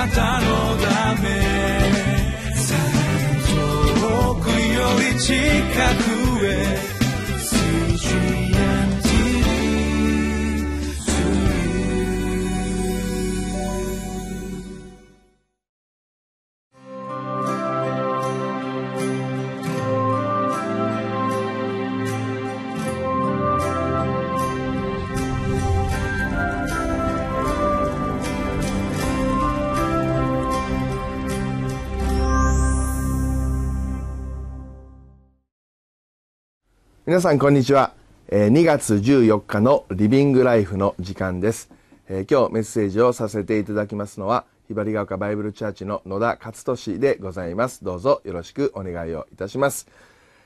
なたのため。遠くより近く。皆さんこんにちは、え2月14日のリビングライフの時間です、え今日メッセージをさせていただきますのはひばりが丘バイブルチャーチの野田勝利でございます。どうぞよろしくお願いをいたします、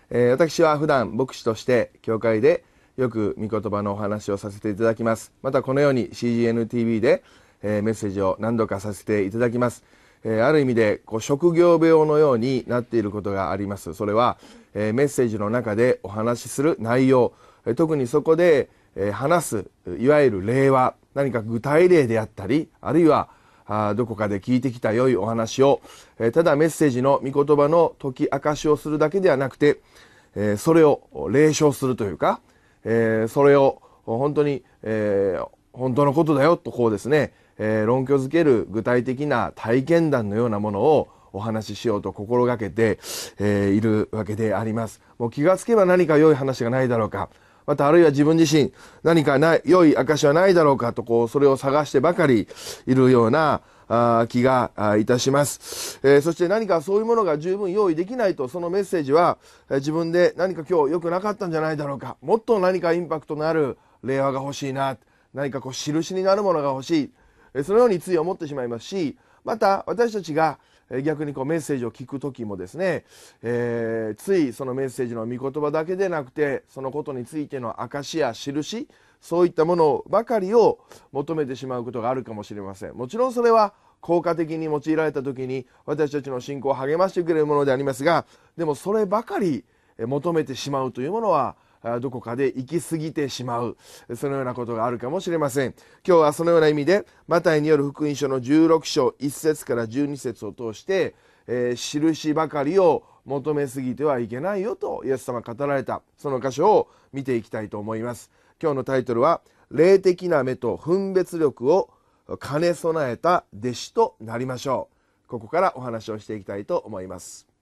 え私は普段牧師として教会でよく御言葉のお話をさせていただきます。またこのように CGNTV で、えメッセージを何度かさせていただきます。えある意味でこう職業病のようになっていることがあります。それは、えメッセージの中でお話しする内容、え特にそこで、え話すいわゆる例話何か具体例であったりあるいはあどこかで聞いてきた良いお話を、えただメッセージの御言葉の解き明かしをするだけではなくて、えそれを霊唱するというか、えそれを本当に、え本当のことだよとこうですねえ、論拠づける具体的な体験談のようなものをお話ししようと心がけて、えー、いるわけであります。もう気がつけば何か良い話がないだろうか。またあるいは自分自身何かない良い証はないだろうかとこうそれを探してばかりいるようなあ気がいたします、えー、そして何かそういうものが十分用意できないとそのメッセージは、えー、自分で何か今日良くなかったんじゃないだろうかもっと何かインパクトのある令和が欲しいな何かこう印になるものが欲しいえそのようについ思ってしまいますしまた私たちが逆にこうメッセージを聞く時もですね、えー、ついそのメッセージの御言葉だけでなくてそのことについての証や印そういったものばかりを求めてしまうことがあるかもしれません。もちろんそれは効果的に用いられた時に私たちの信仰を励ましてくれるものでありますがでもそればかり求めてしまうというものはどこかで行き過ぎてしまう。そのようなことがあるかもしれません。今日はそのような意味でマタイによる福音書の16章1節から12節を通して、えー、印ばかりを求めすぎてはいけないよとイエス様語られた。その箇所を見ていきたいと思います。今日のタイトルは霊的な目と分別力を兼ね備えた弟子となりましょう。ここからお話をしていきたいと思います。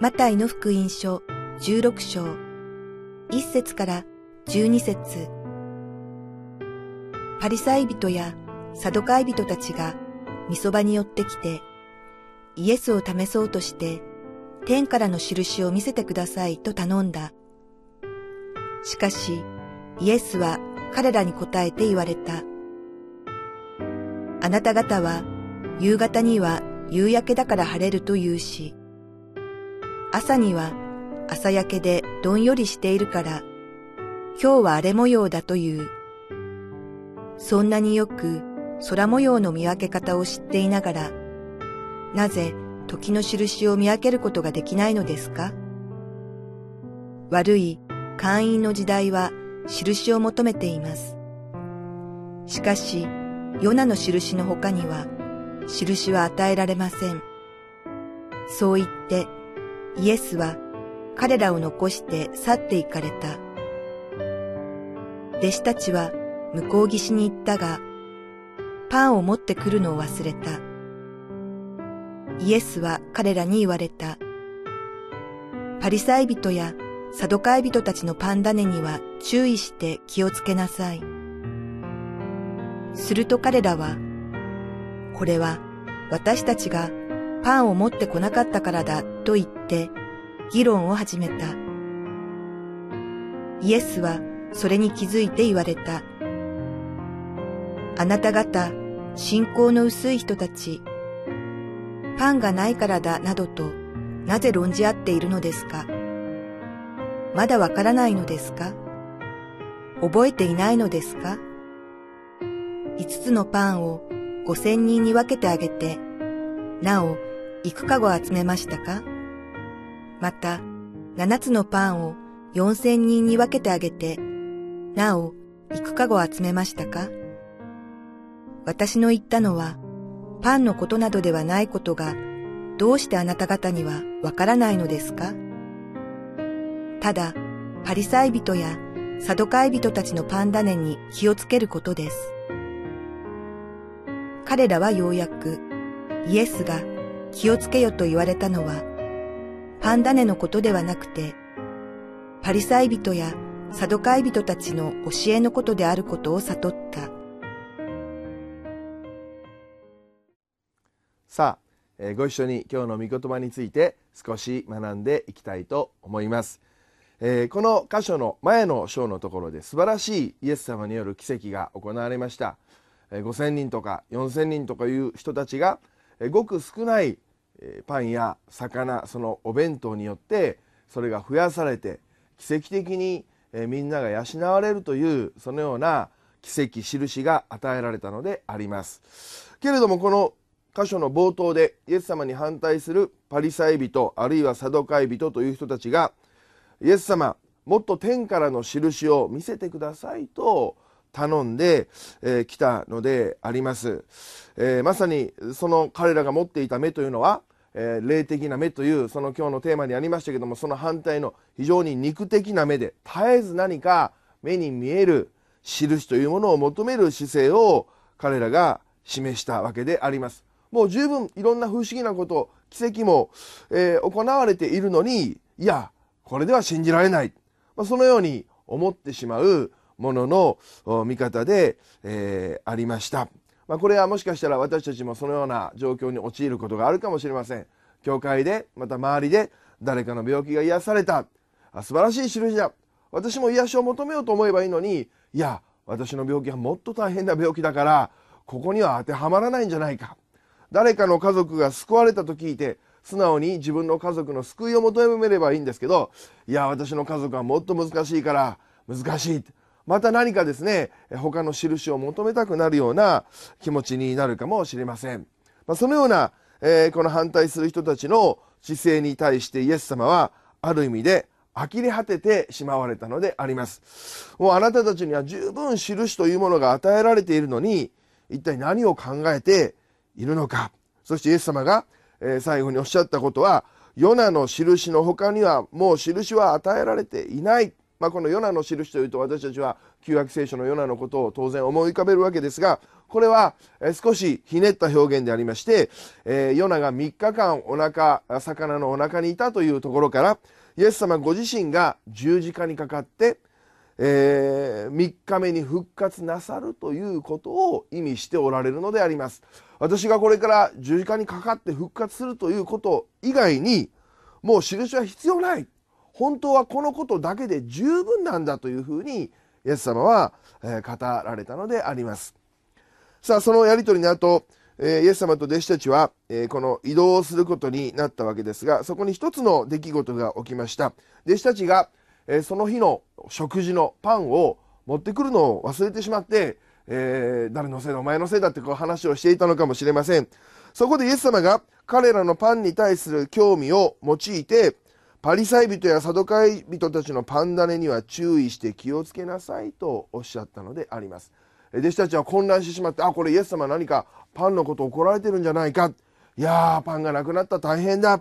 マタイの福音書16章1節から12節パリサイ人やサドカイ人たちがみそばに寄ってきてイエスを試そうとして天からの印を見せてくださいと頼んだ。しかしイエスは彼らに答えて言われた。あなた方は夕方には夕焼けだから晴れると言うし、朝には朝焼けでどんよりしているから、今日は荒れ模様だという。そんなによく空模様の見分け方を知っていながら、なぜ時の印を見分けることができないのですか？悪い会員の時代は印を求めています。しかし、ヨナの印の他には、印は与えられません。そう言って、イエスは彼らを残して去って行かれた。弟子たちは向こう岸に行ったが、パンを持ってくるのを忘れた。イエスは彼らに言われた。パリサイ人やサドカイ人たちのパンダネには注意して気をつけなさい。すると彼らは、これは私たちがパンを持ってこなかったからだと言って議論を始めた。イエスはそれに気づいて言われた。あなた方、信仰の薄い人たち、パンがないからだなどとなぜ論じ合っているのですか？まだわからないのですか？覚えていないのですか？五つのパンを五千人に分けてあげて、なお幾かご集めましたか？また、七つのパンを四千人に分けてあげて、なお、幾かご集めましたか？私の言ったのは、パンのことなどではないことが、どうしてあなた方にはわからないのですか？ただ、パリサイ人やサドカイ人たちのパンダネに気をつけることです。彼らはようやく、イエスが気をつけよと言われたのは、パンダネのことではなくて、パリサイ人やサドカイ人たちの教えのことであることを悟った。さあ、えー、ご一緒に今日の御言葉について少し学んでいきたいと思います。えー、この箇所の前の章のところで素晴らしいイエス様による奇跡が行われました。えー、5,000人とか4,000人とかいう人たちが、ごく少ないパンや魚そのお弁当によってそれが増やされて奇跡的にみんなが養われるというそのような奇跡印が与えられたのであります。けれどもこの箇所の冒頭でイエス様に反対するパリサイ人あるいはサドカイ人という人たちがイエス様もっと天からの印を見せてくださいと頼んでき、えー、たのであります、えー、まさにその彼らが持っていた目というのはえー、霊的な目というその今日のテーマにありましたけどもその反対の非常に肉的な目で絶えず何か目に見える印というものを求める姿勢を彼らが示したわけであります。もう十分いろんな不思議なこと奇跡も、えー、行われているのにいやこれでは信じられない、まあ、そのように思ってしまうものの見方で、えー、ありました。まあ、これはもしかしたら私たちもそのような状況に陥ることがあるかもしれません。教会でまた周りで誰かの病気が癒された。あ素晴らしい印だ私も癒しを求めようと思えばいいのにいや私の病気はもっと大変な病気だからここには当てはまらないんじゃないか。誰かの家族が救われたと聞いて素直に自分の家族の救いを求めればいいんですけどいや私の家族はもっと難しいから難しい。また何かですね他の印を求めたくなるような気持ちになるかもしれません、まあ、そのような、えー、この反対する人たちの姿勢に対してイエス様はある意味で呆れ果ててしまわれたのであります。もうあなたたちには十分印というものが与えられているのに一体何を考えているのか。そしてイエス様が、えー、最後におっしゃったことはヨナの印の他にはもう印は与えられていない。まあ、このヨナの印というと私たちは旧約聖書のヨナのことを当然思い浮かべるわけですがこれは少しひねった表現でありまして、えー、ヨナが3日間お腹魚のお腹にいたというところからイエス様ご自身が十字架にかかって、えー、3日目に復活なさるということを意味しておられるのであります。私がこれから十字架にかかって復活するということ以外にもう印は必要ない。本当はこのことだけで十分なんだというふうにイエス様は、え語られたのであります。さあそのやり取りの後、えイエス様と弟子たちは、えこの移動することになったわけですがそこに一つの出来事が起きました弟子たちが、えその日の食事のパンを持ってくるのを忘れてしまって、えー、誰のせいだお前のせいだってこう話をしていたのかもしれませんそこでイエス様が彼らのパンに対する興味を用いてパリサイ人やサドカイ人たちのパンダネには注意して気をつけなさいとおっしゃったのであります。弟子たちは混乱してしまってあこれイエス様何かパンのこと怒られてるんじゃないか。いやーパンがなくなった大変だ、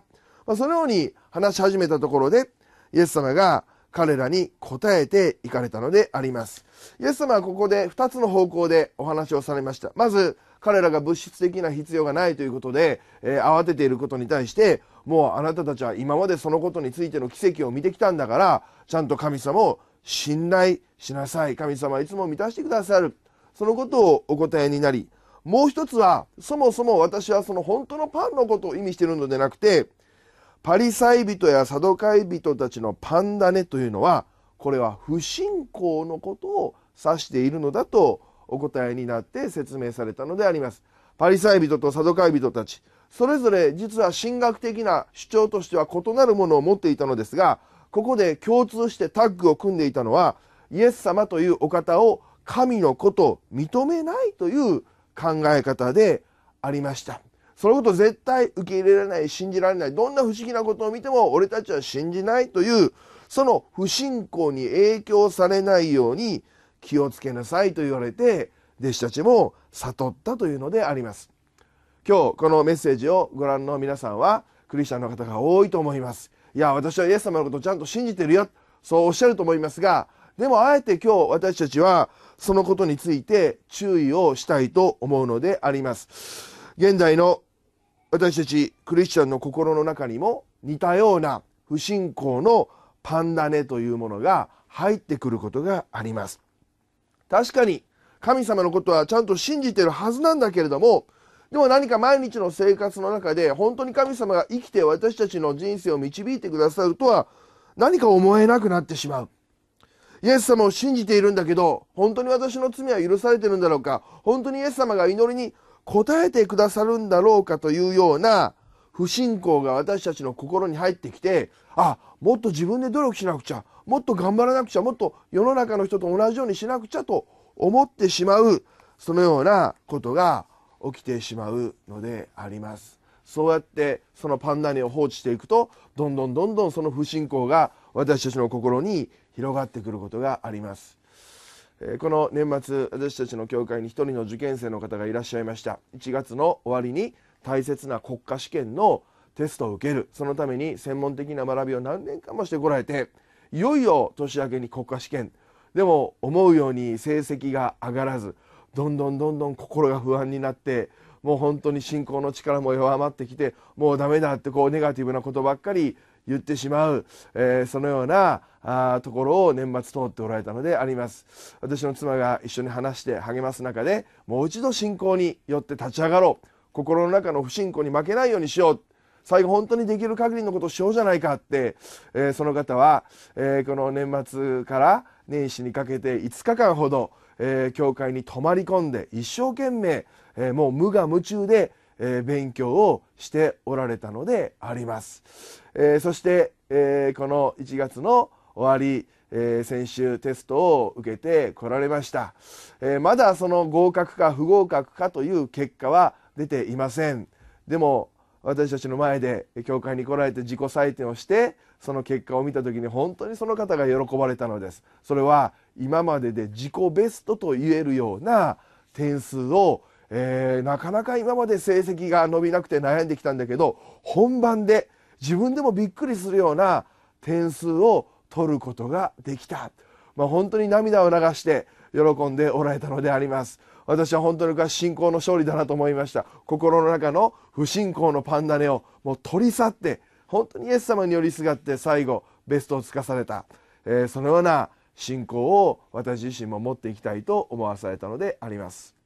まあ、そのように話し始めたところでイエス様が彼らに答えていかれたのであります。イエス様はここで2つの方向でお話をされました。まず彼らが物質的な必要がないということで、えー、慌てていることに対してもうあなたたちは今までそのことについての奇跡を見てきたんだからちゃんと神様を信頼しなさい。神様はいつも満たしてくださる。そのことをお答えになりもう一つはそもそも私はその本当のパンのことを意味しているのでなくてパリサイ人やサドカイ人たちのパンダネというのはこれは不信仰のことを指しているのだとお答えになって説明されたのであります。パリサイ人とサドカイ人たちそれぞれ実は神学的な主張としては異なるものを持っていたのですがここで共通してタッグを組んでいたのはイエス様というお方を神の子と認めないという考え方でありました。そのこと絶対受け入れられない信じられないどんな不思議なことを見ても俺たちは信じないというその不信仰に影響されないように気をつけなさいと言われて弟子たちも悟ったというのであります。今日このメッセージをご覧の皆さんはクリスチャンの方が多いと思います。いや私はイエス様のことをちゃんと信じてるよ。そうおっしゃると思いますがでもあえて今日私たちはそのことについて注意をしたいと思うのであります。現代の私たちクリスチャンの心の中にも似たような不信仰のパンダネというものが入ってくることがあります。確かに神様のことはちゃんと信じてるはずなんだけれどもでも何か毎日の生活の中で本当に神様が生きて私たちの人生を導いてくださるとは何か思えなくなってしまう。イエス様を信じているんだけど本当に私の罪は許されてるんだろうか？本当にイエス様が祈りに応えてくださるんだろうかというような不信仰が私たちの心に入ってきてあもっと自分で努力しなくちゃもっと頑張らなくちゃもっと世の中の人と同じようにしなくちゃと思ってしまうそのようなことが起きてしまうのであります。そうやってそのパンダネを放置していくとどんどんどんどんその不信仰が私たちの心に広がってくることがあります。この年末私たちの教会に一人の受験生の方がいらっしゃいました。1月の終わりに大切な国家試験のテストを受ける。そのために専門的な学びを何年間もしてこられていよいよ年明けに国家試験。でも思うように成績が上がらずどんどんどんどん心が不安になってもう本当に信仰の力も弱まってきてもうダメだってこうネガティブなことばっかり言ってしまう、えー、そのようなあところを年末通っておられたのであります。私の妻が一緒に話して励ます中でもう一度信仰によって立ち上がろう。心の中の不信仰に負けないようにしよう最後本当にできる限りのことをしようじゃないかって、えー、その方は、えー、この年末から年始にかけて5日間ほど、えー、教会に泊まり込んで一生懸命、えもう無我夢中で、え勉強をしておられたのであります。えそして、えこの1月の終わり、えー、先週テストを受けてこられました、えー、まだその合格か不合格かという結果は出ていません。でも私たちの前で教会に来られて自己採点をしてその結果を見た時に本当にその方が喜ばれたのです。それは今までで自己ベストと言えるような点数を、えー、なかなか今まで成績が伸びなくて悩んできたんだけど本番で自分でもびっくりするような点数を取ることができた、まあ、本当に涙を流して喜んでおられたのであります。私は本当に信仰の勝利だなと思いました。心の中の不信仰のパンダネをもう取り去って本当にイエス様に寄りすがって最後ベストをつかされた、えー、そのような信仰を私自身も持っていきたいと思わされたのであります。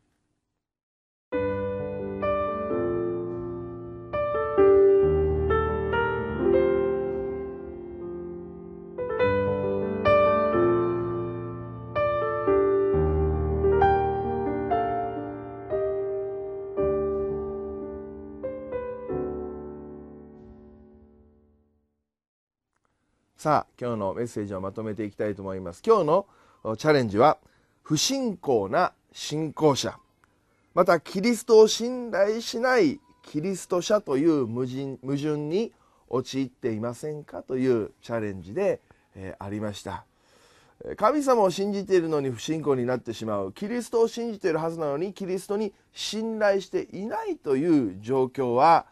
さあ今日のメッセージをまとめていきたいと思います。今日のチャレンジは不信仰な信仰者。またキリストを信頼しないキリスト者という矛盾矛盾に陥っていませんかというチャレンジで、えー、ありました。神様を信じているのに不信仰になってしまう。キリストを信じているはずなのにキリストに信頼していないという状況は、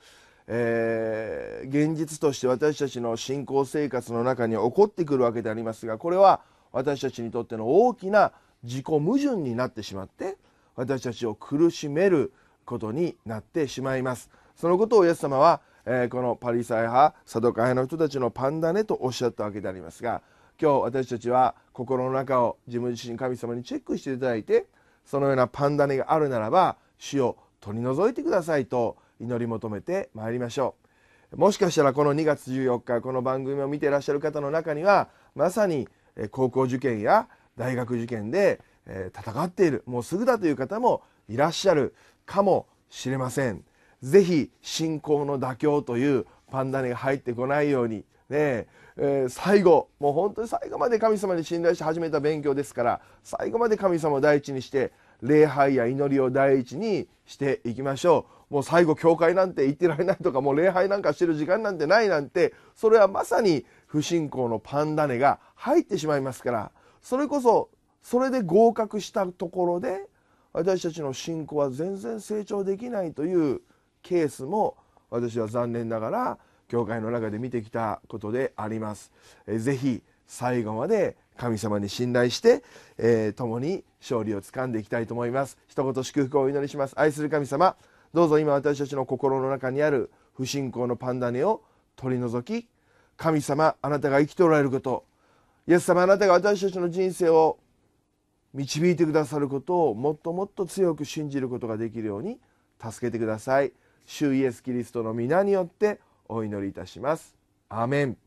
えー、現実として私たちの信仰生活の中に起こってくるわけでありますがこれは私たちにとっての大きな自己矛盾になってしまって私たちを苦しめることになってしまいます。そのことをイエス様は、えー、このパリサイ派サドカイ派の人たちのパンダネとおっしゃったわけでありますが今日私たちは心の中を自分自身神様にチェックしていただいてそのようなパンダネがあるならば死を取り除いてくださいと祈り求めてまいりましょう。もしかしたらこの2月14日この番組を見ていらっしゃる方の中にはまさに高校受験や大学受験で戦っているもうすぐだという方もいらっしゃるかもしれません。是非信仰の妥協というパンダネが入ってこないようにねえー、最後もう本当に最後まで神様に信頼して始めた勉強ですから最後まで神様を第一にして礼拝や祈りを第一にしていきましょう。もう最後教会なんて行ってられないとかもう礼拝なんかしてる時間なんてないなんてそれはまさに不信仰のパンダネが入ってしまいますからそれこそそれで合格したところで私たちの信仰は全然成長できないというケースも私は残念ながら教会の中で見てきたことであります。え、ぜひ最後まで神様に信頼して、えー、共に勝利をつかんでいきたいと思います一言祝福をお祈りします愛する神様どうぞ今私たちの心の中にある不信仰のパンダネを取り除き神様あなたが生きておられることイエス様あなたが私たちの人生を導いてくださることをもっともっと強く信じることができるように助けてください。主イエス・キリストの皆によってお祈りいたします。アメン。